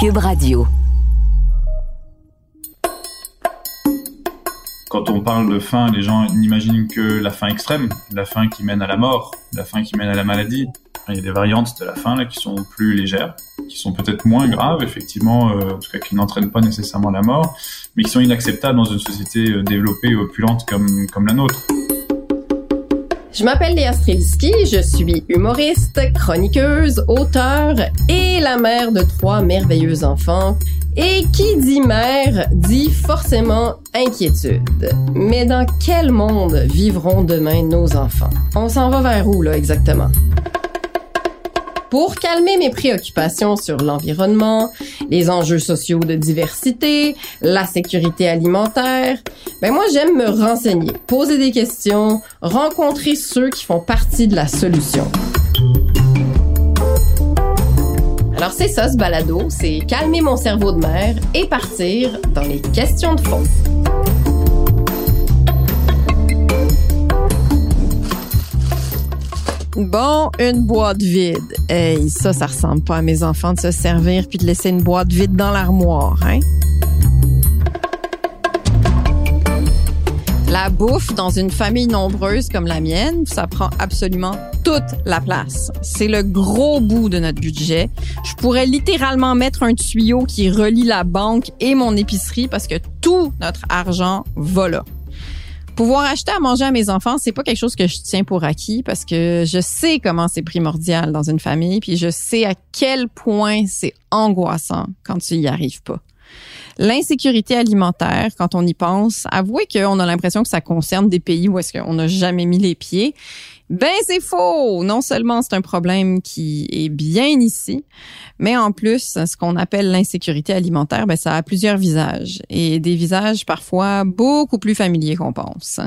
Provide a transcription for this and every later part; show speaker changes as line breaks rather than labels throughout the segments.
Cube Radio.
Quand on parle de faim, les gens n'imaginent que la faim extrême, la faim qui mène à la mort, la faim qui mène à la maladie. Il y a des variantes de la faim là, qui sont plus légères, qui sont peut-être moins graves, effectivement, euh, en tout cas qui n'entraînent pas nécessairement la mort, mais qui sont inacceptables dans une société euh, développée et opulente comme, comme la nôtre.
Je m'appelle Léa Streliski, je suis humoriste, chroniqueuse, auteure et la mère de trois merveilleux enfants. Et qui dit mère dit forcément inquiétude. Mais dans quel monde vivront demain nos enfants? On s'en va vers où là exactement? Pour calmer mes préoccupations sur l'environnement, les enjeux sociaux de diversité, la sécurité alimentaire, ben moi j'aime me renseigner, poser des questions, rencontrer ceux qui font partie de la solution. Alors c'est ça ce balado, c'est calmer mon cerveau de mère et partir dans les questions de fond. Bon, une boîte vide. Hey, ça, ça ressemble pas à mes enfants de se servir puis de laisser une boîte vide dans l'armoire, hein? La bouffe dans une famille nombreuse comme la mienne, ça prend absolument toute la place. C'est le gros bout de notre budget. Je pourrais littéralement mettre un tuyau qui relie la banque et mon épicerie parce que tout notre argent va là. Pouvoir acheter à manger à mes enfants, c'est pas quelque chose que je tiens pour acquis parce que je sais comment c'est primordial dans une famille, puis je sais à quel point c'est angoissant quand tu y arrives pas. L'insécurité alimentaire, quand on y pense, avouez qu'on a l'impression que ça concerne des pays où est-ce qu'on n'a jamais mis les pieds. Ben c'est faux. Non seulement c'est un problème qui est bien ici, mais en plus ce qu'on appelle l'insécurité alimentaire, ben ça a plusieurs visages et des visages parfois beaucoup plus familiers qu'on pense.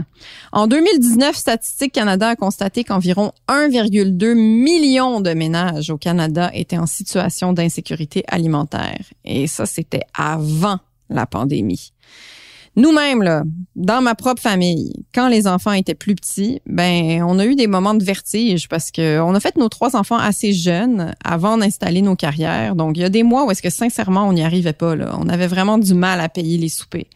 En 2019, Statistique Canada a constaté qu'environ 1,2 million de ménages au Canada étaient en situation d'insécurité alimentaire et ça c'était avant la pandémie. Nous-mêmes, là, dans ma propre famille, quand les enfants étaient plus petits, ben, on a eu des moments de vertige parce que on a fait nos trois enfants assez jeunes avant d'installer nos carrières. Donc, il y a des mois où est-ce que sincèrement, on n'y arrivait pas, là. On avait vraiment du mal à payer les soupers.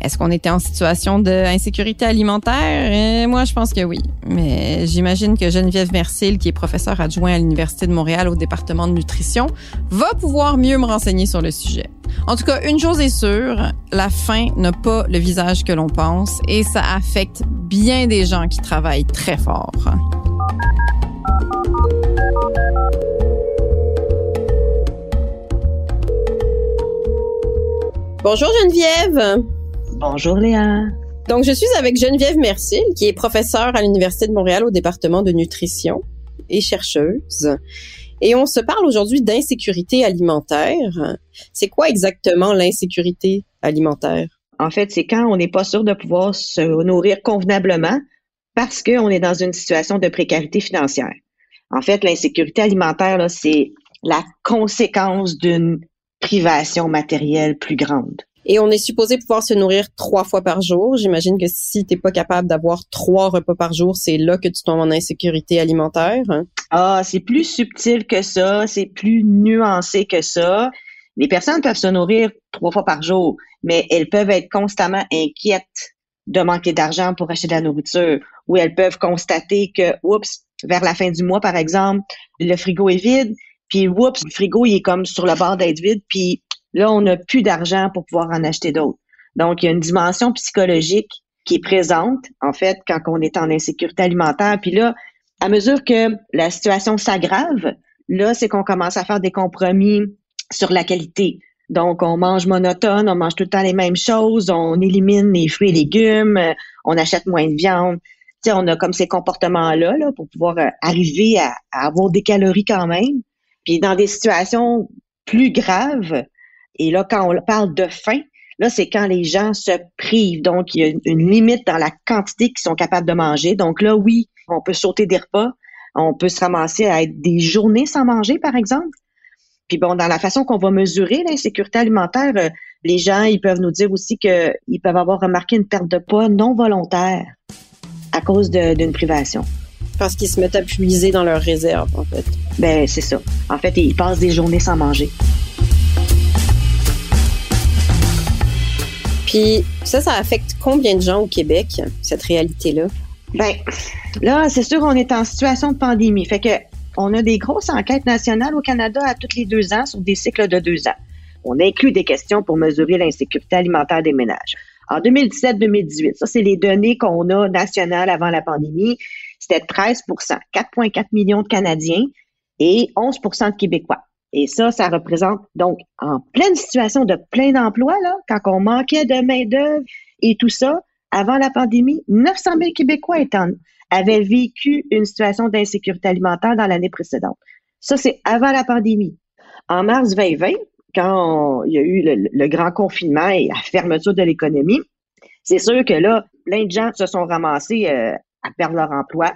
Est-ce qu'on était en situation d'insécurité alimentaire? Euh, moi, je pense que oui. Mais j'imagine que Geneviève Mercil, qui est professeure adjoint à l'Université de Montréal au département de nutrition, va pouvoir mieux me renseigner sur le sujet. En tout cas, une chose est sûre, la faim n'a pas le visage que l'on pense et ça affecte bien des gens qui travaillent très fort. Bonjour Geneviève.
Bonjour Léa.
Donc, je suis avec Geneviève Mercil, qui est professeure à l'Université de Montréal au département de nutrition et chercheuse. Et on se parle aujourd'hui d'insécurité alimentaire. C'est quoi exactement l'insécurité alimentaire?
En fait, c'est quand on n'est pas sûr de pouvoir se nourrir convenablement parce qu'on est dans une situation de précarité financière. En fait, l'insécurité alimentaire, c'est la conséquence d'une privation matérielle plus grande.
Et on est supposé pouvoir se nourrir trois fois par jour. J'imagine que si t'es pas capable d'avoir trois repas par jour, c'est là que tu tombes en insécurité alimentaire.
Ah, c'est plus subtil que ça, c'est plus nuancé que ça. Les personnes peuvent se nourrir trois fois par jour, mais elles peuvent être constamment inquiètes de manquer d'argent pour acheter de la nourriture, ou elles peuvent constater que, oups, vers la fin du mois, par exemple, le frigo est vide, puis oups, le frigo il est comme sur le bord d'être vide, puis Là, on n'a plus d'argent pour pouvoir en acheter d'autres. Donc, il y a une dimension psychologique qui est présente, en fait, quand on est en insécurité alimentaire. Puis là, à mesure que la situation s'aggrave, là, c'est qu'on commence à faire des compromis sur la qualité. Donc, on mange monotone, on mange tout le temps les mêmes choses, on élimine les fruits et légumes, on achète moins de viande. Tu sais, on a comme ces comportements-là là, pour pouvoir euh, arriver à, avoir des calories quand même. Puis dans des situations plus graves, et là, quand on parle de faim, là, c'est quand les gens se privent. Donc, il y a une limite dans la quantité qu'ils sont capables de manger. Donc là, oui, on peut sauter des repas. On peut se ramasser à être des journées sans manger, par exemple. Puis bon, dans la façon qu'on va mesurer l'insécurité alimentaire, euh, les gens, ils peuvent nous dire aussi qu'ils peuvent avoir remarqué une perte de poids non volontaire à cause d'une privation.
Parce qu'ils se mettent à puiser dans leurs réserves, en fait.
Ben, c'est ça. En fait, ils passent des journées sans manger.
Puis ça, ça affecte combien de gens au Québec, cette réalité-là?
Ben, là, c'est sûr, on est en situation de pandémie. Fait que on a des grosses enquêtes nationales au Canada à tous les deux ans sur des cycles de deux ans. On inclut des questions pour mesurer l'insécurité alimentaire des ménages. En 2017-2018, ça, c'est les données qu'on a nationales avant la pandémie. C'était 13% 4,4 millions de Canadiens et 11% de Québécois. Et ça, ça représente donc en pleine situation de plein d'emplois, là, quand on manquait de main-d'œuvre et tout ça, avant la pandémie, 900 000 Québécois étant, avaient vécu une situation d'insécurité alimentaire dans l'année précédente. Ça, c'est avant la pandémie. En mars 2020, quand il y a eu le, grand confinement et la fermeture de l'économie, c'est sûr que là, plein de gens se sont ramassés euh, à perdre leur emploi,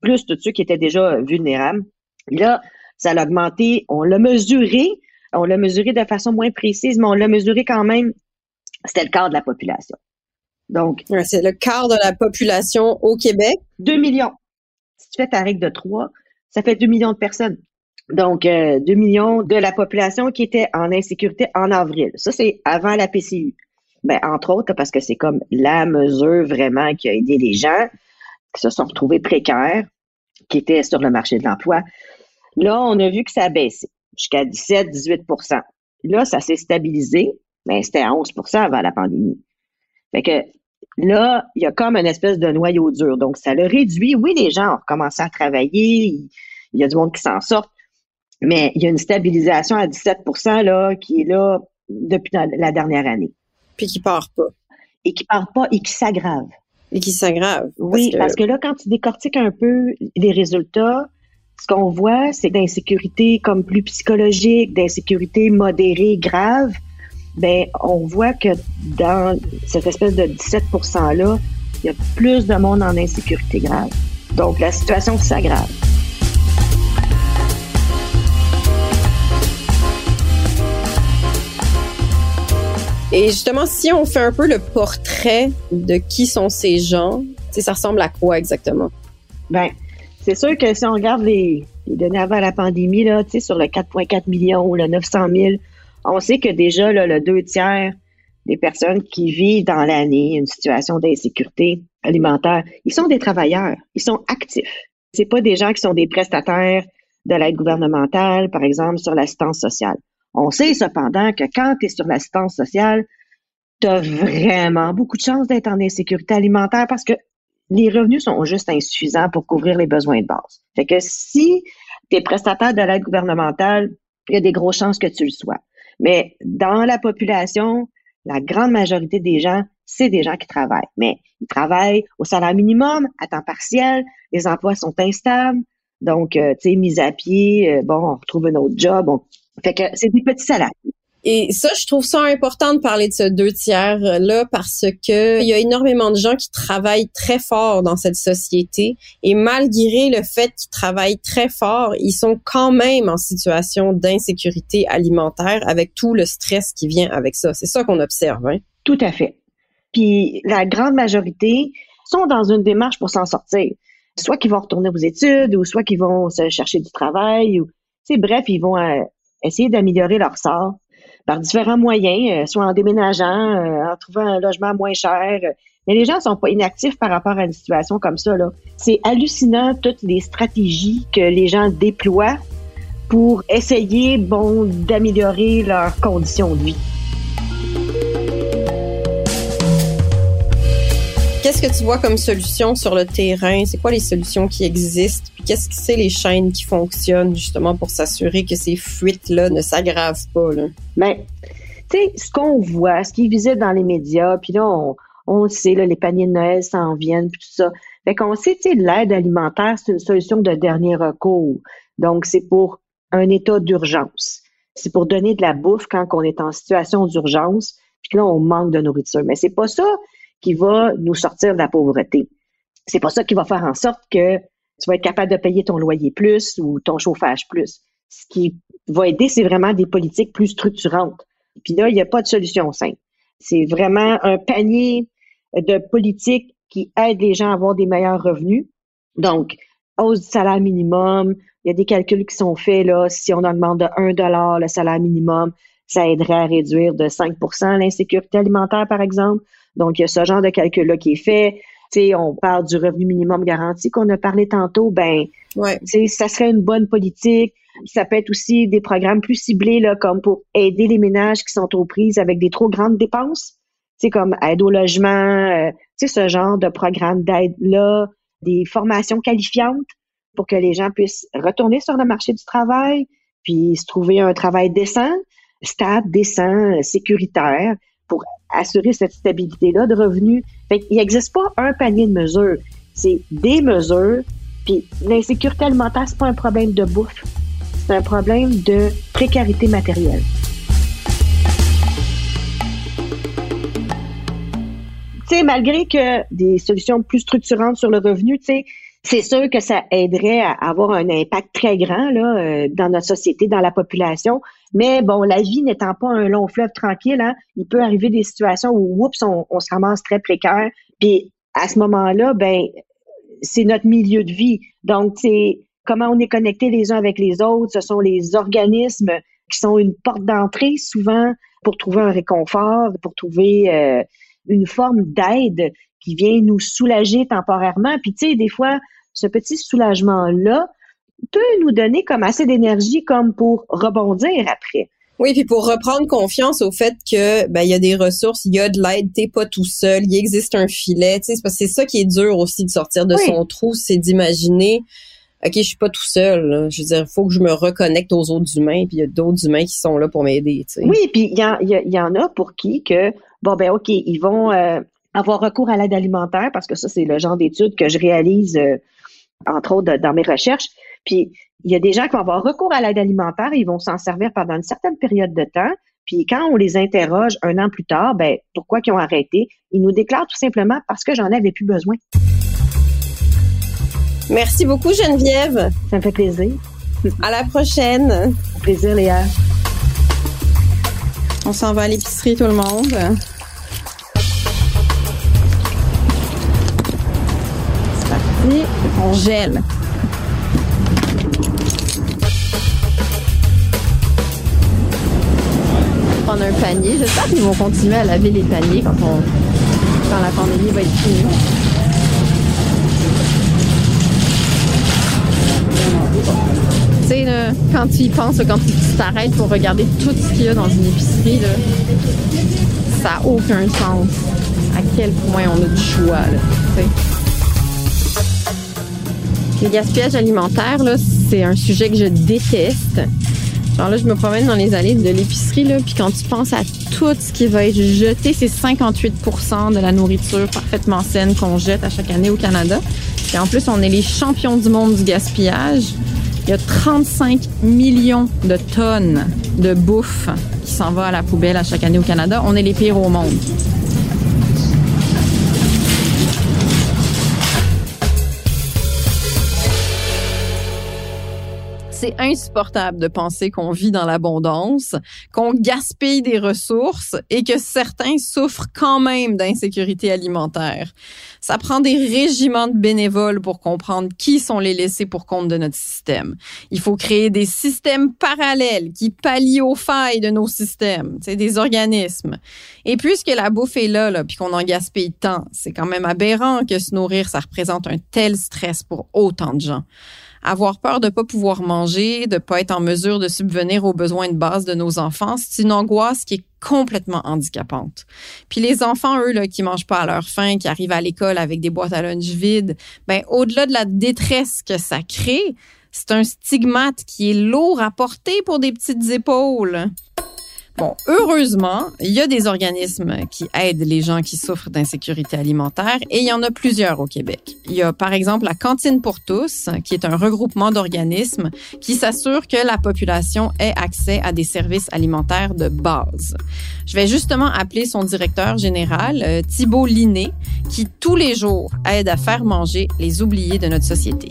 plus tous ceux qui étaient déjà vulnérables. là, ça a augmenté. On l'a mesuré. On l'a mesuré de façon moins précise, mais on l'a mesuré quand même. C'était le quart de la population.
Donc. c'est le quart de la population au Québec.
2 millions. Si tu fais ta règle de 3, ça fait 2 millions de personnes. Donc, euh, 2 millions de la population qui était en insécurité en avril. Ça, c'est avant la PCU. Ben, entre autres, parce que c'est comme la mesure vraiment qui a aidé les gens qui se sont retrouvés précaires, qui étaient sur le marché de l'emploi. Là, on a vu que ça a baissé jusqu'à 17-18% Là, ça s'est stabilisé, mais c'était à 11% avant la pandémie. Fait que là, il y a comme une espèce de noyau dur. Donc, ça le réduit. Oui, les gens ont commencé à travailler, il y a du monde qui s'en sort, mais il y a une stabilisation à 17% là, qui est là depuis la dernière année.
Puis qui part pas.
Et qui part pas et qui s'aggrave.
Et qui s'aggrave.
Oui, parce que là, quand tu décortiques un peu les résultats, ce qu'on voit, c'est d'insécurité comme plus psychologique, d'insécurité modérée, grave. Ben, on voit que dans cette espèce de 17 %-là, il y a plus de monde en insécurité grave. Donc, la situation s'aggrave.
Et justement, si on fait un peu le portrait de qui sont ces gens, ça ressemble à quoi exactement?
Ben, c'est sûr que si on regarde les, données avant la pandémie, sur le 4,4 millions ou le 900 000, on sait que déjà le deux tiers des personnes qui vivent dans l'année une situation d'insécurité alimentaire, ils sont des travailleurs, ils sont actifs. C'est pas des gens qui sont des prestataires de l'aide gouvernementale, par exemple, sur l'assistance sociale. On sait cependant que quand tu es sur l'assistance sociale, tu as vraiment beaucoup de chances d'être en insécurité alimentaire parce que les revenus sont juste insuffisants pour couvrir les besoins de base. Fait que si tu es prestataire de l'aide gouvernementale, il y a des grosses chances que tu le sois. Mais dans la population, la grande majorité des gens, c'est des gens qui travaillent. Mais ils travaillent au salaire minimum, à temps partiel, les emplois sont instables. Donc, euh, tu sais, mis à pied, euh, bon, on retrouve un autre job. Fait que c'est des petits salaires.
Et ça, je trouve ça important de parler de ce deux tiers là parce que il y a énormément de gens qui travaillent très fort dans cette société et malgré le fait qu'ils travaillent très fort, ils sont quand même en situation d'insécurité alimentaire avec tout le stress qui vient avec ça. C'est ça qu'on observe. Hein?
Tout à fait. Puis la grande majorité sont dans une démarche pour s'en sortir. Soit qu'ils vont retourner aux études ou soit qu'ils vont se chercher du travail ou bref, ils vont euh, essayer d'améliorer leur sort par différents moyens, euh, soit en déménageant, euh, en trouvant un logement moins cher. Mais les gens sont pas inactifs par rapport à une situation comme ça. C'est hallucinant toutes les stratégies que les gens déploient pour essayer, bon, d'améliorer leurs conditions de vie.
Qu'est-ce que tu vois comme solution sur le terrain? C'est quoi les solutions qui existent? Puis qu'est-ce que c'est les chaînes qui fonctionnent justement pour s'assurer que ces fuites-là ne s'aggravent pas? Là?
Ben, tu sais, ce qu'on voit, ce qui est visible dans les médias, puis là, on, on sait, là, les paniers de Noël s'en viennent, puis tout ça. Fait qu'on sait, tu sais, l'aide alimentaire, c'est une solution de dernier recours. Donc, c'est pour un état d'urgence. C'est pour donner de la bouffe quand on est en situation d'urgence, puis là, on manque de nourriture. Mais c'est pas ça qui va nous sortir de la pauvreté. C'est pas ça qui va faire en sorte que tu vas être capable de payer ton loyer plus ou ton chauffage plus. Ce qui va aider, c'est vraiment des politiques plus structurantes. Puis là, il n'y a pas de solution simple. C'est vraiment un panier de politiques qui aident les gens à avoir des meilleurs revenus. Donc, hausse du salaire minimum, il y a des calculs qui sont faits là, si on augmente de 1 dollar le salaire minimum, ça aiderait à réduire de 5% l'insécurité alimentaire, par exemple. Donc, il y a ce genre de calcul-là qui est fait. sais, on parle du revenu minimum garanti qu'on a parlé tantôt. Ben,
ouais.
ça serait une bonne politique. Ça peut être aussi des programmes plus ciblés, là, comme pour aider les ménages qui sont aux prises avec des trop grandes dépenses. C'est comme aide au logement, euh, sais, ce genre de programme d'aide-là, des formations qualifiantes pour que les gens puissent retourner sur le marché du travail, puis se trouver un travail décent, stable, décent, sécuritaire, assurer cette stabilité-là de revenus. Fait qu'il n'existe pas un panier de mesures. C'est des mesures, puis l'insécurité alimentaire, c'est pas un problème de bouffe. C'est un problème de précarité matérielle. Tu sais, malgré que des solutions plus structurantes sur le revenu, tu c'est sûr que ça aiderait à avoir un impact très grand là, euh, dans notre société, dans la population. Mais bon, la vie n'étant pas un long fleuve tranquille, hein, il peut arriver des situations où, oups, on, on se ramasse très précaire. Puis à ce moment-là, ben, c'est notre milieu de vie. Donc, c'est comment on est connecté les uns avec les autres. Ce sont les organismes qui sont une porte d'entrée souvent pour trouver un réconfort, pour trouver euh, une forme d'aide qui vient nous soulager temporairement. Puis tu sais, des fois, ce petit soulagement-là peut nous donner comme assez d'énergie comme pour rebondir après.
Oui, puis pour reprendre confiance au fait que ben il y a des ressources, il y a de l'aide, t'es pas tout seul, il existe un filet, tu sais, parce que c'est ça qui est dur aussi de sortir de son trou, c'est d'imaginer OK, je suis pas tout seul. Je veux dire, il faut que je me reconnecte aux autres humains, puis il y a d'autres humains qui sont là pour m'aider. Tu sais.
Oui, puis il y, y, en a pour qui que, bon, ben OK, ils vont euh, avoir recours à l'aide alimentaire, parce que ça, c'est le genre d'études que je réalise, euh, entre autres, dans mes recherches. Puis il y a des gens qui vont avoir recours à l'aide alimentaire, ils vont s'en servir pendant une certaine période de temps. Puis quand on les interroge un an plus tard, ben pourquoi ils ont arrêté, ils nous déclarent tout simplement parce que j'en avais plus besoin.
Merci beaucoup, Geneviève.
Ça me fait plaisir.
À la prochaine.
Plaisir, Léa.
On s'en va à l'épicerie, tout le monde. C'est parti. On gèle. J'espère qu'ils vont continuer à laver les paniers quand, on, quand la pandémie va être finie. Tu sais, quand tu y penses, quand tu t'arrêtes pour regarder tout ce qu'il y a dans une épicerie, ça n'a aucun sens à quel point on a du choix. Là, Le alimentaire, là, c'est un sujet que je déteste. Genre là, je me promène dans les allées de l'épicerie, là, puis quand tu penses à tout ce qui va être jeté, c'est 58% de la nourriture parfaitement saine qu'on jette à chaque année au Canada. Et en plus, on est les champions du monde du gaspillage. Il y a 35 millions de tonnes de bouffe qui s'en va à la poubelle à chaque année au Canada. On est les pires au monde. C'est insupportable de penser qu'on vit dans l'abondance, qu'on gaspille des ressources et que certains souffrent quand même d'insécurité alimentaire. Ça prend des régiments de bénévoles pour comprendre qui sont les laissés pour compte de notre système. Il faut créer des systèmes parallèles qui pallient aux failles de nos systèmes, c'est des organismes. Et puisque la bouffe est là, là puis qu'on en gaspille tant, c'est quand même aberrant que se nourrir, ça représente un tel stress pour autant de gens avoir peur de pas pouvoir manger, de pas être en mesure de subvenir aux besoins de base de nos enfants, c'est une angoisse qui est complètement handicapante. Puis les enfants, eux, là, qui mangent pas à leur faim, qui arrivent à l'école avec des boîtes à lunch vides, ben au-delà de la détresse que ça crée, c'est un stigmate qui est lourd à porter pour des petites épaules. Bon, heureusement, il y a des organismes qui aident les gens qui souffrent d'insécurité alimentaire et il y en a plusieurs au Québec. Il y a par exemple la Cantine pour tous, qui est un regroupement d'organismes qui s'assure que la population ait accès à des services alimentaires de base. Je vais justement appeler son directeur général, euh, Thibault Liné, qui tous les jours aide à faire manger les oubliés de notre société.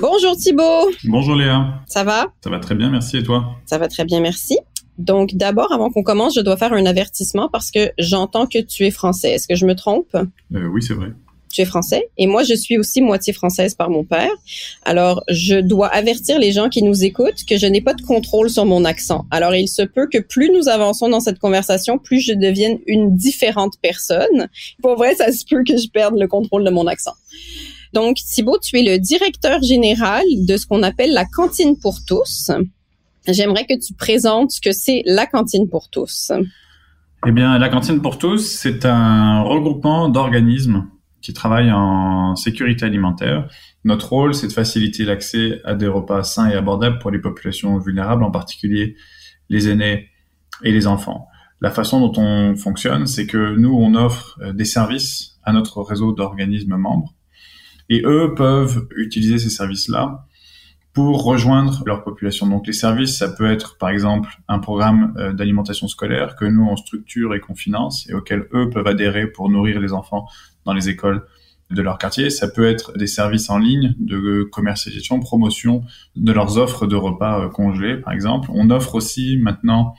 Bonjour Thibault.
Bonjour Léa.
Ça va?
Ça va très bien, merci. Et toi?
Ça va très bien, merci. Donc d'abord, avant qu'on commence, je dois faire un avertissement parce que j'entends que tu es français. Est-ce que je me trompe?
Euh, oui, c'est vrai.
tu es français et moi je suis aussi moitié française par mon père. Alors je dois avertir les gens qui nous écoutent que je n'ai pas de contrôle sur mon accent. Alors il se peut que plus nous avançons dans cette conversation, plus je devienne une différente personne. Pour vrai, ça se peut que je perde le contrôle de mon accent. Donc Thibaut, tu es le directeur général de ce qu'on appelle la cantine pour tous. J'aimerais que tu présentes ce que c'est la cantine pour tous.
Eh bien, la cantine pour tous, c'est un regroupement d'organismes qui travaillent en sécurité alimentaire. Notre rôle, c'est de faciliter l'accès à des repas sains et abordables pour les populations vulnérables, en particulier les aînés et les enfants. La façon dont on fonctionne, c'est que nous, on offre des services à notre réseau d'organismes membres et eux peuvent utiliser ces services-là pour rejoindre leur population. Donc les services, ça peut être par exemple un programme euh, d'alimentation scolaire que nous on structure et qu'on finance et auquel eux peuvent adhérer pour nourrir les enfants dans les écoles de leur quartier. Ça peut être des services en ligne de commercialisation, promotion de leurs offres de repas euh, congelés par exemple. On offre aussi maintenant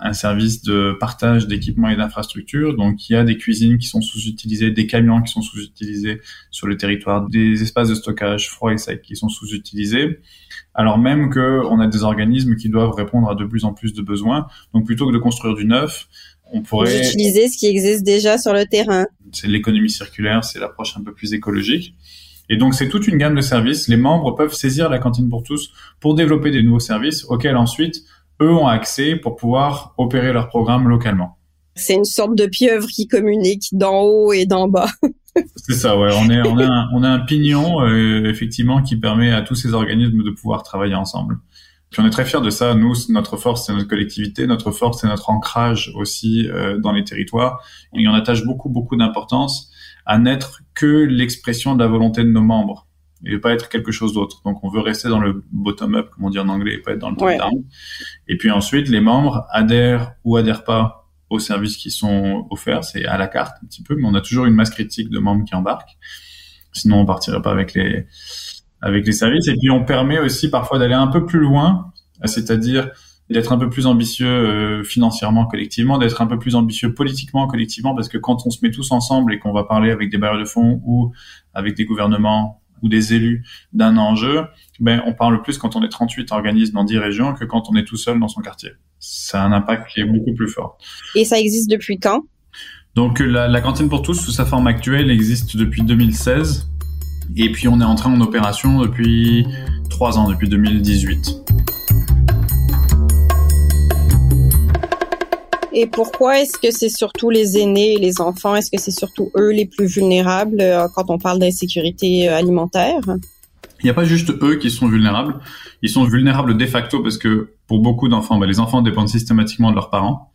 un service de partage d'équipements et d'infrastructures. Donc, il y a des cuisines qui sont sous-utilisées, des camions qui sont sous-utilisés sur le territoire, des espaces de stockage froid et sec qui sont sous-utilisés. Alors même que on a des organismes qui doivent répondre à de plus en plus de besoins. Donc, plutôt que de construire du neuf, on pourrait
utiliser ce qui existe déjà sur le terrain.
C'est l'économie circulaire, c'est l'approche un peu plus écologique. Et donc, c'est toute une gamme de services. Les membres peuvent saisir la cantine pour tous pour développer des nouveaux services auxquels ensuite eux ont accès pour pouvoir opérer leur programme localement.
C'est une sorte de pieuvre qui communique d'en haut et d'en bas.
C'est ça, ouais. On est, on a un, on a un pignon euh, effectivement qui permet à tous ces organismes de pouvoir travailler ensemble. Puis on est très fiers de ça. Nous, notre force, c'est notre collectivité. Notre force, c'est notre ancrage aussi euh, dans les territoires. Et on attache beaucoup, beaucoup d'importance à n'être que l'expression de la volonté de nos membres et pas être quelque chose d'autre. Donc on veut rester dans le bottom-up, comme on dit en anglais, et pas être dans le top-down. Et puis ensuite, les membres adhèrent ou adhèrent pas aux services qui sont offerts. C'est à la carte un petit peu, mais on a toujours une masse critique de membres qui embarquent. Sinon, on partirait pas avec les avec les services. Et puis on permet aussi parfois d'aller un peu plus loin, c'est-à-dire d'être un peu plus ambitieux euh, financièrement collectivement, d'être un peu plus ambitieux politiquement collectivement, parce que quand on se met tous ensemble et qu'on va parler avec des barrières de fonds ou avec des gouvernements ou des élus d'un enjeu, ben, on parle plus quand on est 38 organismes dans 10 régions que quand on est tout seul dans son quartier. Ça a un impact qui est beaucoup plus fort.
Et ça existe depuis quand?
Donc la, la cantine pour tous, sous sa forme actuelle, existe depuis 2016. Et puis on est entré en opération depuis 3 ans, depuis 2018.
Et pourquoi est-ce que c'est surtout les aînés et les enfants? Est-ce que c'est surtout eux les plus vulnérables euh, quand on parle d'insécurité euh, alimentaire?
Il n'y a pas juste eux qui sont vulnérables. Ils sont vulnérables de facto parce que pour beaucoup d'enfants, bah, les enfants dépendent systématiquement de leurs parents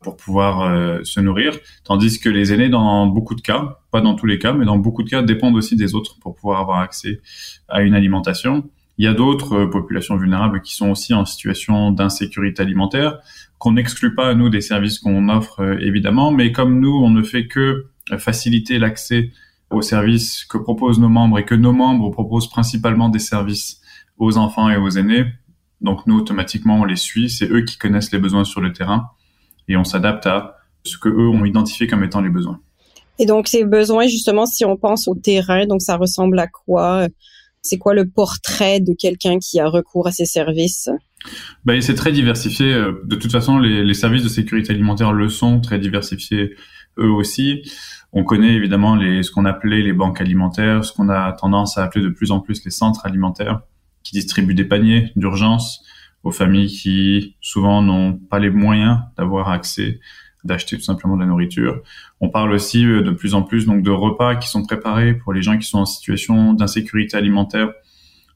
pour pouvoir euh, se nourrir, tandis que les aînés, dans beaucoup de cas, pas dans tous les cas, mais dans beaucoup de cas, dépendent aussi des autres pour pouvoir avoir accès à une alimentation. Il y a d'autres populations vulnérables qui sont aussi en situation d'insécurité alimentaire qu'on n'exclut pas nous des services qu'on offre euh, évidemment, mais comme nous on ne fait que faciliter l'accès aux services que proposent nos membres et que nos membres proposent principalement des services aux enfants et aux aînés, donc nous automatiquement on les suit, c'est eux qui connaissent les besoins sur le terrain et on s'adapte à ce que eux ont identifié comme étant les besoins.
Et donc ces besoins justement si on pense au terrain, donc ça ressemble à quoi C'est quoi le portrait de quelqu'un qui a recours à ces services?
Ben, c'est très diversifié. Euh, de toute façon, les, les, services de sécurité alimentaire le sont, très diversifiés eux aussi. On connaît évidemment les, ce qu'on appelait les banques alimentaires, ce qu'on a tendance à appeler de plus en plus les centres alimentaires, qui distribuent des paniers d'urgence aux familles qui souvent n'ont pas les moyens d'avoir accès d'acheter tout simplement de la nourriture. On parle aussi euh, de plus en plus donc de repas qui sont préparés pour les gens qui sont en situation d'insécurité alimentaire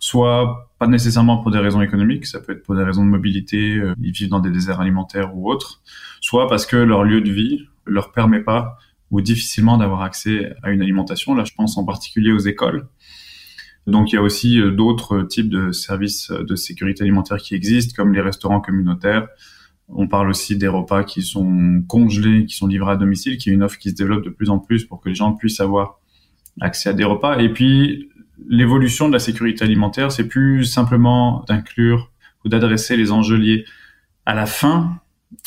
soit pas nécessairement pour des raisons économiques, ça peut être pour des raisons de mobilité, euh, ils vivent dans des déserts alimentaires ou autres, soit parce que leur lieu de vie leur permet pas ou difficilement d'avoir accès à une alimentation. Là, je pense en particulier aux écoles. Donc, il y a aussi euh, d'autres types de services de sécurité alimentaire qui existent, comme les restaurants communautaires. On parle aussi des repas qui sont congelés, qui sont livrés à domicile, qui est une offre qui se développe de plus en plus pour que les gens puissent avoir accès à des repas. Et puis, l'évolution de la sécurité alimentaire, c'est plus simplement d'inclure ou d'adresser les enjeux liés à la faim,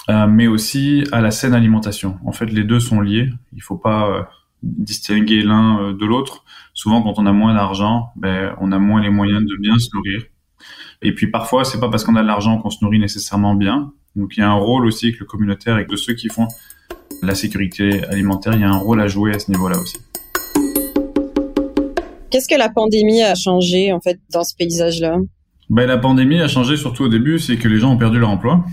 euh, mais aussi à la saine alimentation. En fait, les deux sont liés. Il faut pas euh, distinguer l'un de l'autre. Souvent, quand on a moins d'argent, ben, on a moins les moyens de bien se nourrir. Et puis parfois, c'est pas parce qu'on a de l'argent qu'on se nourrit nécessairement bien. Donc il y a un rôle aussi avec le communautaire et de ceux qui font la sécurité alimentaire, il y a un rôle à jouer à ce niveau-là aussi.
Qu'est-ce que la pandémie a changé en fait dans ce paysage-là?
Ben, la pandémie a changé surtout au début, c'est que les gens ont perdu leur emploi,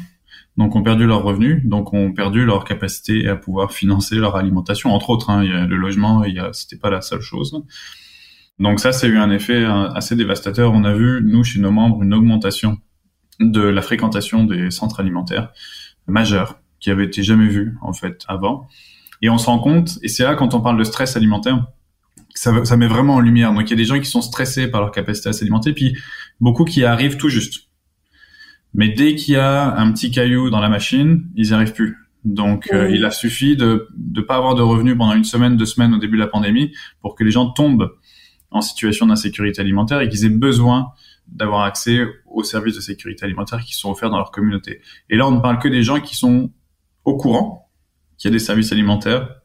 donc ont perdu leurs revenus, donc ont perdu leur capacité à pouvoir financer leur alimentation, entre autres. Hein, il y a le logement, il y a, c'était pas la seule chose. Donc ça, c'est eu un effet euh, assez dévastateur. On a vu, nous, chez nos membres, une augmentation de la fréquentation des centres alimentaires majeurs qui avait été jamais vue, en fait, avant. Et on se rend compte, et c'est là quand on parle de stress alimentaire, ça, ça met vraiment en lumière. Donc il y a des gens qui sont stressés par leur capacité à s'alimenter, puis beaucoup qui arrivent tout juste. Mais dès qu'il y a un petit caillou dans la machine, ils n'y arrivent plus. Donc euh, il a suffi de ne pas avoir de revenus pendant une semaine, deux semaines au début de la pandémie pour que les gens tombent en situation d'insécurité alimentaire et qu'ils aient besoin d'avoir accès aux services de sécurité alimentaire qui sont offerts dans leur communauté. Et là, on ne parle que des gens qui sont au courant qu'il y a des services alimentaires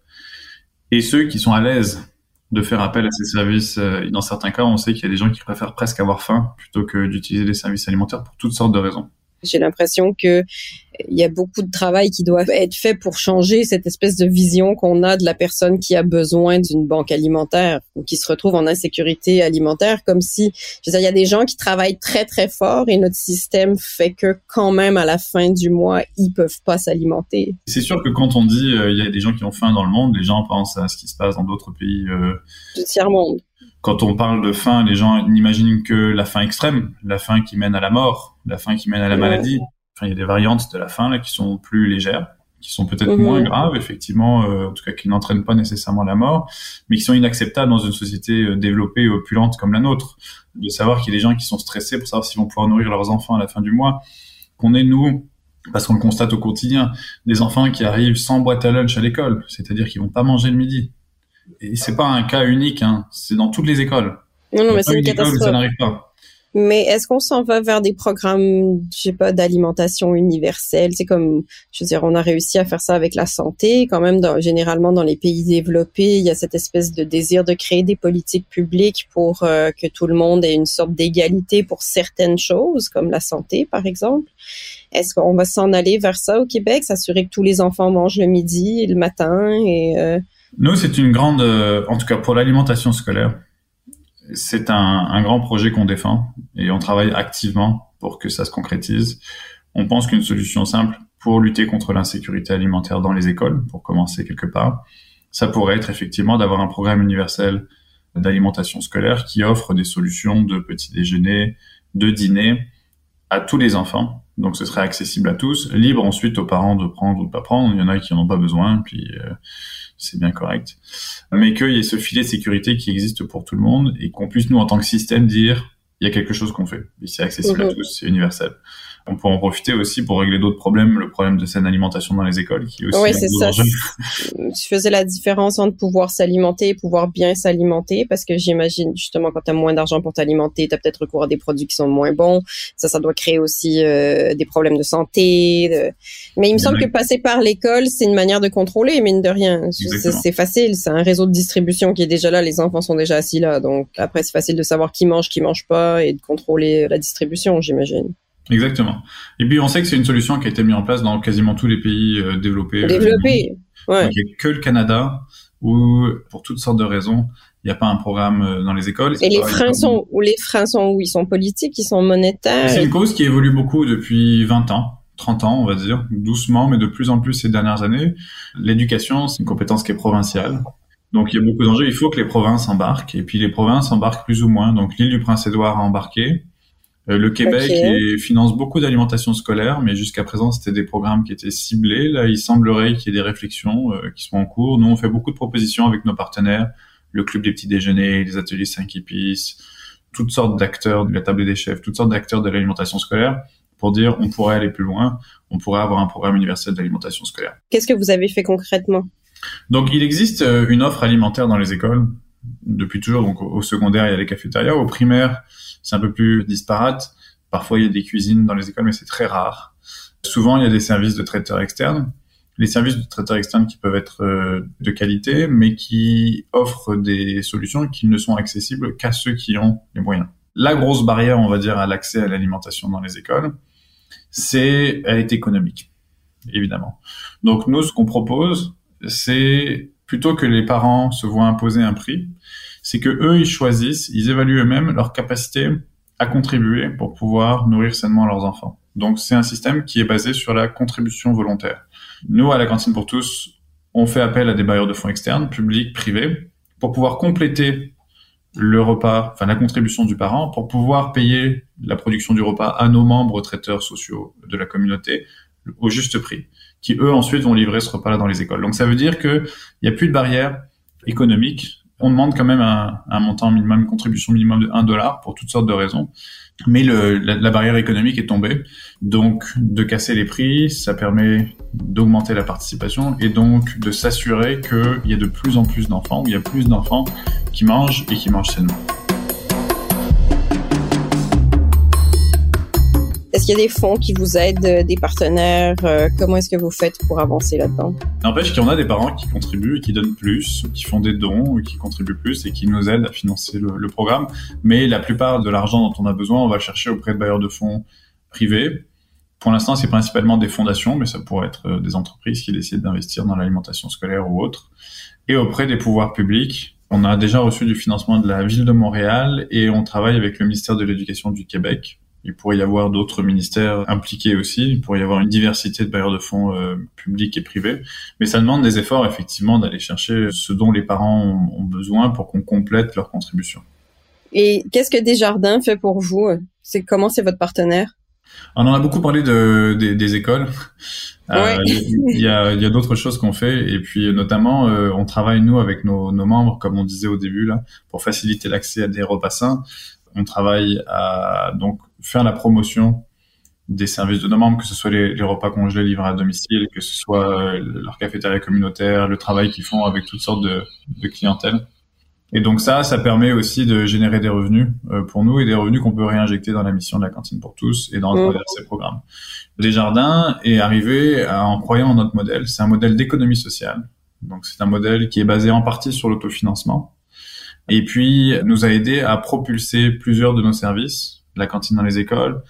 et ceux qui sont à l'aise de faire appel à ces services. Euh, dans certains cas, on sait qu'il y a des gens qui préfèrent presque avoir faim plutôt que d'utiliser des services alimentaires pour toutes sortes de raisons.
J'ai l'impression que il y a beaucoup de travail qui doit être fait pour changer cette espèce de vision qu'on a de la personne qui a besoin d'une banque alimentaire ou qui se retrouve en insécurité alimentaire, comme si, je veux dire, il y a des gens qui travaillent très très fort et notre système fait que quand même à la fin du mois, ils peuvent pas s'alimenter.
C'est sûr que quand on dit euh, il y a des gens qui ont faim dans le monde, les gens pensent à ce qui se passe dans d'autres pays euh,
du tiers monde
quand on parle de faim, les gens n'imaginent que la faim extrême, la faim qui mène à la mort, la faim qui mène à la maladie. Enfin, il y a des variantes de la faim là qui sont plus légères, qui sont peut-être mhm. moins graves, effectivement, euh, en tout cas qui n'entraînent pas nécessairement la mort, mais qui sont inacceptables dans une société euh, développée et opulente comme la nôtre. De savoir qu'il y a des gens qui sont stressés pour savoir s'ils vont pouvoir nourrir leurs enfants à la fin du mois, qu'on est nous parce qu'on le constate au quotidien, des enfants qui arrivent sans boîte à lunch à l'école, c'est-à-dire qu'ils vont pas manger le midi, et c'est pas un cas unique, hein. c'est dans toutes les écoles.
Non, non, mais c'est une, catastrophe. ça n'arrive pas. Mais est-ce qu'on s'en va vers des programmes, je sais pas, d'alimentation universelle? C'est comme, je veux dire, on a réussi à faire ça avec la santé. Quand même, dans, généralement dans les pays développés, il y a cette espèce de désir de créer des politiques publiques pour euh, que tout le monde ait une sorte d'égalité pour certaines choses, comme la santé, par exemple. Est-ce qu'on va s'en aller vers ça au Québec, s'assurer que tous les enfants mangent le midi et le matin et euh,
nous, c'est une grande, euh, en tout cas pour l'alimentation scolaire, c'est un, un, grand projet qu'on défend et on travaille activement pour que ça se concrétise. On pense qu'une solution simple pour lutter contre l'insécurité alimentaire dans les écoles, pour commencer quelque part, ça pourrait être effectivement d'avoir un programme universel d'alimentation scolaire qui offre des solutions de petit déjeuner, de dîner à tous les enfants. Donc ce serait accessible à tous, libre ensuite aux parents de prendre ou de pas prendre. Il y en a qui n'en ont pas besoin, puis euh, c'est bien correct. Mais qu'il y ait ce filet de sécurité qui existe pour tout le monde et qu'on puisse, nous, en tant que système, dire il y a quelque chose qu'on fait. C'est accessible à mhm. tous, c'est universel. On peut en profiter aussi pour régler d'autres problèmes, le problème de saine alimentation dans les écoles, qui est aussi
oui, c'est ça. Tu faisais la différence entre pouvoir s'alimenter et pouvoir bien s'alimenter, parce que j'imagine justement quand tu as moins d'argent pour t'alimenter, tu as peut-être recours à des produits qui sont moins bons. Ça, ça doit créer aussi euh, des problèmes de santé. Mais il me semble que passer par l'école, c'est une manière de contrôler, mine de rien. C'est facile, c'est un réseau de distribution qui est déjà là, les enfants sont déjà assis là, donc après c'est facile de savoir qui mange, qui mange pas, et de contrôler la distribution, j'imagine.
Exactement. Et puis on sait que c'est une solution qui a été mise en place dans quasiment tous les pays euh, développés.
Développés. Ouais.
il n'y a que le Canada où, pour toutes sortes de raisons, il n'y a pas un programme euh, dans les écoles.
Et les freins sont où? Les freins sont où? Ils sont politiques, ils sont monétaires?
C'est une cause qui évolue beaucoup depuis 20 ans. 30 ans, on va dire, doucement, mais de plus en plus ces dernières années. L'éducation, c'est une compétence qui est provinciale. Donc il y a beaucoup d'enjeux. Il faut que les provinces embarquent. Et puis les provinces embarquent plus ou moins. Donc l'île du Prince-Édouard a embarqué. Euh, le Québec finance beaucoup d'alimentation scolaire, mais jusqu'à présent, c'était des programmes qui étaient ciblés. Là, il semblerait qu'il y ait des réflexions euh, qui sont en cours. Nous, on fait beaucoup de propositions avec nos partenaires, le Club des petits déjeuners, les ateliers 5 épices, toutes sortes d'acteurs de la table des chefs, toutes sortes d'acteurs de l'alimentation scolaire pour dire on pourrait aller plus loin, on pourrait avoir un programme universel d'alimentation scolaire.
Qu'est-ce que vous avez fait concrètement?
Donc, il existe euh, une offre alimentaire dans les écoles depuis toujours. Donc, au secondaire, il y a les cafétérias. Au primaire, c'est un peu plus disparate. Parfois, il y a des cuisines dans les écoles, mais c'est très rare. Souvent, il y a des services de traiteurs externes. les services de traiteurs externes qui peuvent être euh, de qualité, mais qui offrent des solutions qui ne sont accessibles qu'à ceux qui ont les moyens. La grosse barrière, on va dire, à l'accès à l'alimentation dans les écoles, c'est, elle est économique, évidemment. Donc nous, ce qu'on propose, c'est plutôt que les parents se voient imposer un prix, c'est que eux, ils choisissent, ils évaluent eux-mêmes leur capacité à contribuer pour pouvoir nourrir sainement leurs enfants. Donc c'est un système qui est basé sur la contribution volontaire. Nous, à la cantine pour tous, on fait appel à des bailleurs de fonds externes, publics, privés, pour pouvoir compléter le repas, enfin la contribution du parent, pour pouvoir payer la production du repas à nos membres traiteurs sociaux de la communauté au juste prix, qui eux ensuite vont livrer ce repas-là dans les écoles. Donc ça veut dire qu'il n'y a plus de barrière économique on demande quand même un, montant minimum, une contribution minimum de 1 dollar pour toutes sortes de raisons. Mais la, barrière économique est tombée. Donc, de casser les prix, ça permet d'augmenter la participation et donc de s'assurer qu'il y a de plus en plus d'enfants, il y a plus d'enfants qui mangent et qui mangent sainement.
Est-ce qu'il y a des fonds qui vous aident, euh, des partenaires? Euh, comment est-ce que vous faites pour avancer là-dedans?
N'empêche qu'il y en a des parents qui contribuent et qui donnent plus, qui font des dons, qui contribuent plus et qui nous aident à financer le, programme. Mais la plupart de l'argent dont on a besoin, on va chercher auprès de bailleurs de fonds privés. Pour l'instant, c'est principalement des fondations, mais ça pourrait être euh, des entreprises qui décident d'investir dans l'alimentation scolaire ou autre. Et auprès des pouvoirs publics, on a déjà reçu du financement de la ville de Montréal et on travaille avec le ministère de l'Éducation du Québec il pourrait y avoir d'autres ministères impliqués aussi. Il pourrait y avoir une diversité de bailleurs de fonds euh, publics et privés. Mais ça demande des efforts, effectivement, d'aller chercher ce dont les parents ont, besoin pour qu'on complète leur contribution.
Et qu'est-ce que Desjardins fait pour vous? C'est comment c'est votre partenaire?
On en a beaucoup parlé de, des, écoles. Euh, il y a, y a d'autres choses qu'on fait et puis notamment euh, on travaille nous avec nos, nos membres comme on disait au début là pour faciliter l'accès à des repas sains on travaille à donc faire la promotion des services de nos membres, que ce soit les, repas congelés livrés à domicile, que ce soit euh, leur cafétéria communautaire, le travail qu'ils font avec toutes sortes de, de clientèle. Et donc ça, ça permet aussi de générer des revenus euh, pour nous et des revenus qu'on peut réinjecter dans la mission de la cantine pour tous et dans mmh. ces programmes. Desjardins est arrivé en croyant en notre modèle. C'est un modèle d'économie sociale. Donc c'est un modèle qui est basé en partie sur l'autofinancement et puis nous a aidé à propulser plusieurs de nos services, la cantine dans les écoles,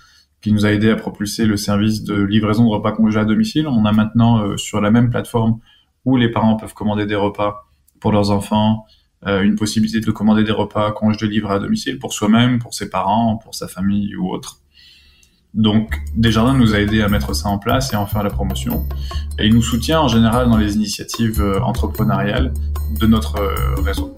qui nous a aidé à propulser le service de livraison de repas congelés à domicile. On a maintenant euh, sur la même plateforme où les parents peuvent commander des repas pour leurs enfants, euh, une possibilité de commander des repas congelés livrés à domicile pour soi-même, pour ses parents, pour sa famille ou autre. Donc Desjardins nous a aidé à mettre ça en place et à en faire la promotion. Et il nous soutient en général dans les initiatives euh, entrepreneuriales de notre réseau.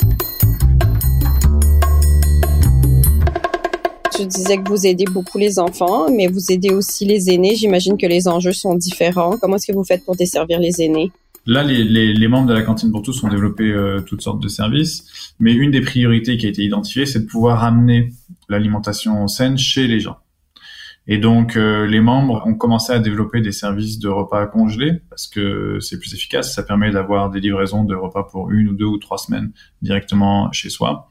Tu disais que vous aidez beaucoup les enfants, mais vous aidez aussi les aînés. J'imagine que les enjeux sont différents. Comment est-ce que vous faites pour desservir les aînés?
Là, les, membres de la cantine pour tous ont développé euh, toutes sortes de services, mais une des priorités qui a été identifiée, c'est de pouvoir amener l'alimentation saine chez les gens. Et donc, euh, les membres ont commencé à développer des services de repas congelés parce que c'est plus efficace. Ça permet d'avoir des livraisons de repas pour une ou deux ou trois semaines directement chez soi.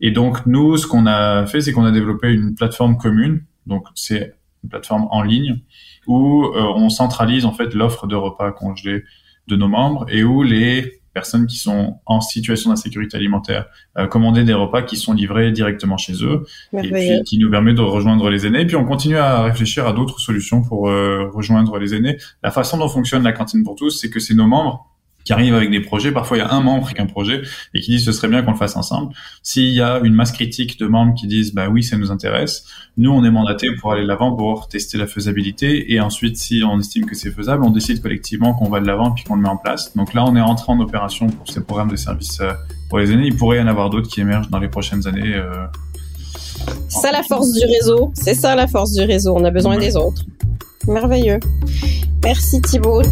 Et donc nous, ce qu'on a fait, c'est qu'on a développé une plateforme commune. Donc c'est une plateforme en ligne où euh, on centralise en fait l'offre de repas congelés de nos membres et où les personnes qui sont en situation d'insécurité alimentaire euh, commander des repas qui sont livrés directement chez eux et puis qui nous permet de rejoindre les aînés. Et puis on continue à réfléchir à d'autres solutions pour euh, rejoindre les aînés. La façon dont fonctionne la cantine pour tous, c'est que c'est nos membres qui arrivent avec des projets. Parfois, il y a un membre qui a un projet et qui dit ce serait bien qu'on le fasse ensemble. S'il y a une masse critique de membres qui disent bah oui, ça nous intéresse, nous on est mandaté pour aller de l'avant pour tester la faisabilité et ensuite, si on estime que c'est faisable, on décide collectivement qu'on va de l'avant puis qu'on le met en place. Donc là, on est rentré en opération pour ces programmes de services euh, pour les aînés. Il pourrait y en avoir d'autres qui émergent dans les prochaines années. Euh,
ça la force du réseau. C'est ça la force du réseau. On a besoin des autres. Merveilleux. Merci Thibault.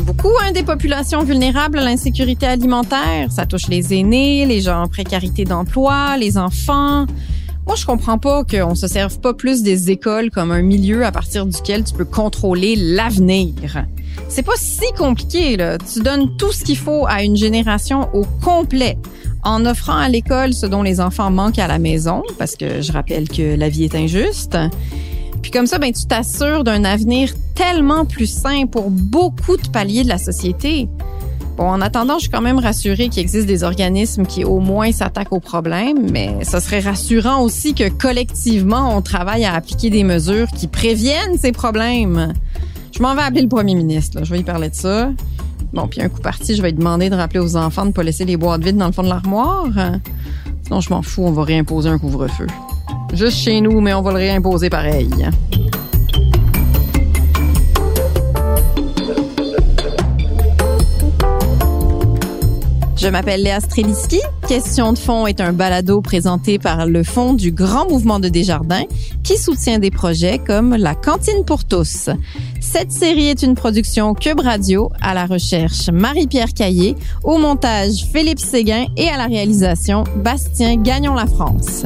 Beaucoup, hein, des populations vulnérables à l'insécurité alimentaire. Ça touche les aînés, les gens en précarité d'emploi, les enfants. Moi, je comprends pas qu'on se serve pas plus des écoles comme un milieu à partir duquel tu peux contrôler l'avenir. C'est pas si compliqué, là. Tu donnes tout ce qu'il faut à une génération au complet en offrant à l'école ce dont les enfants manquent à la maison, parce que je rappelle que la vie est injuste Puis comme ça, ben, tu t'assures d'un avenir tellement plus sain pour beaucoup de paliers de la société. Bon, en attendant, je suis quand même rassurée qu'il existe des organismes qui au moins s'attaquent aux problèmes, mais ce serait rassurant aussi que collectivement, on travaille à appliquer des mesures qui préviennent ces problèmes. Je m'en vais appeler le premier ministre, là. je vais y parler de ça. Bon, puis un coup parti, je vais lui demander de rappeler aux enfants de ne pas laisser les boîtes vides dans le fond de l'armoire. Sinon, je m'en fous, on va réimposer un couvre-feu. Juste chez nous, mais on va le réimposer pareil. Je m'appelle Léa Streliski. Question de fond est un balado présenté par le Fonds du Grand Mouvement de Desjardins qui soutient des projets comme la Cantine pour tous. Cette série est une production Cube Radio à la recherche Marie-Pierre Caillé, au montage Philippe Séguin et à la réalisation Bastien Gagnon-La France.